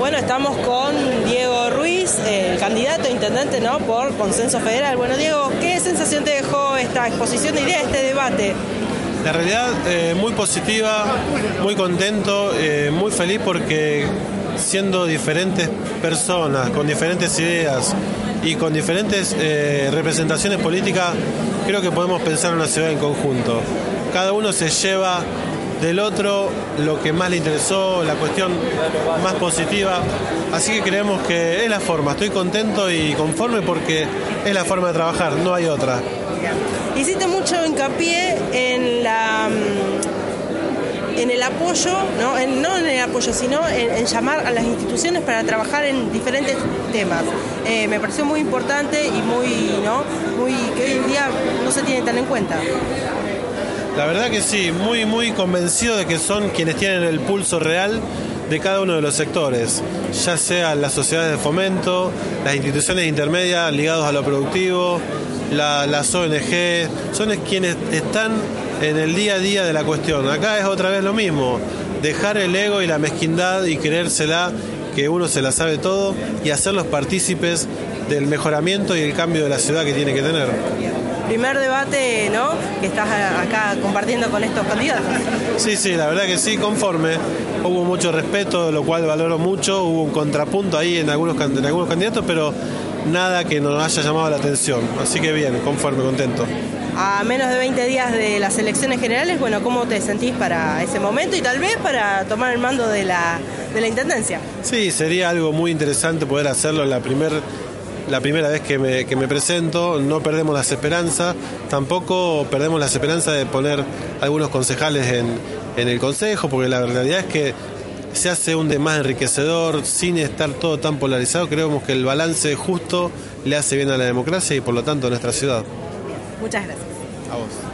Bueno, estamos con Diego Ruiz, el candidato a intendente ¿no? por consenso federal. Bueno, Diego, ¿qué sensación te dejó esta exposición de ideas, este debate? La realidad eh, muy positiva, muy contento, eh, muy feliz porque siendo diferentes personas, con diferentes ideas y con diferentes eh, representaciones políticas, creo que podemos pensar una ciudad en conjunto. Cada uno se lleva del otro lo que más le interesó, la cuestión más positiva. Así que creemos que es la forma. Estoy contento y conforme porque es la forma de trabajar, no hay otra. Hiciste mucho hincapié en la mm, en el apoyo, ¿no? En, no en el apoyo, sino en, llamar a las instituciones para trabajar en diferentes temas. Eh, me pareció muy importante y muy, ¿no? Muy que hoy en día no se tiene tan en cuenta. La verdad que sí, muy, muy convencido de que son quienes tienen el pulso real de cada uno de los sectores, ya sea las sociedades de fomento, las instituciones intermedias ligadas a lo productivo, las ONG, son quienes están en el día a día de la cuestión. Acá es otra vez lo mismo, dejar el ego y la mezquindad y creérsela que uno se la sabe todo y hacerlos partícipes del mejoramiento y el cambio de la ciudad que tiene que tener primer debate ¿no? que estás acá compartiendo con estos candidatos. Sí, sí, la verdad que sí, conforme. Hubo mucho respeto, lo cual valoro mucho. Hubo un contrapunto ahí en algunos, en algunos candidatos, pero nada que nos haya llamado la atención. Así que bien, conforme, contento. A menos de 20 días de las elecciones generales, bueno, ¿cómo te sentís para ese momento y tal vez para tomar el mando de la, de la Intendencia? Sí, sería algo muy interesante poder hacerlo en la primera la primera vez que me, que me presento, no perdemos las esperanzas, tampoco perdemos las esperanzas de poner algunos concejales en, en el consejo, porque la realidad es que se hace un de más enriquecedor, sin estar todo tan polarizado, creemos que el balance justo le hace bien a la democracia y por lo tanto a nuestra ciudad. Muchas gracias. A vos.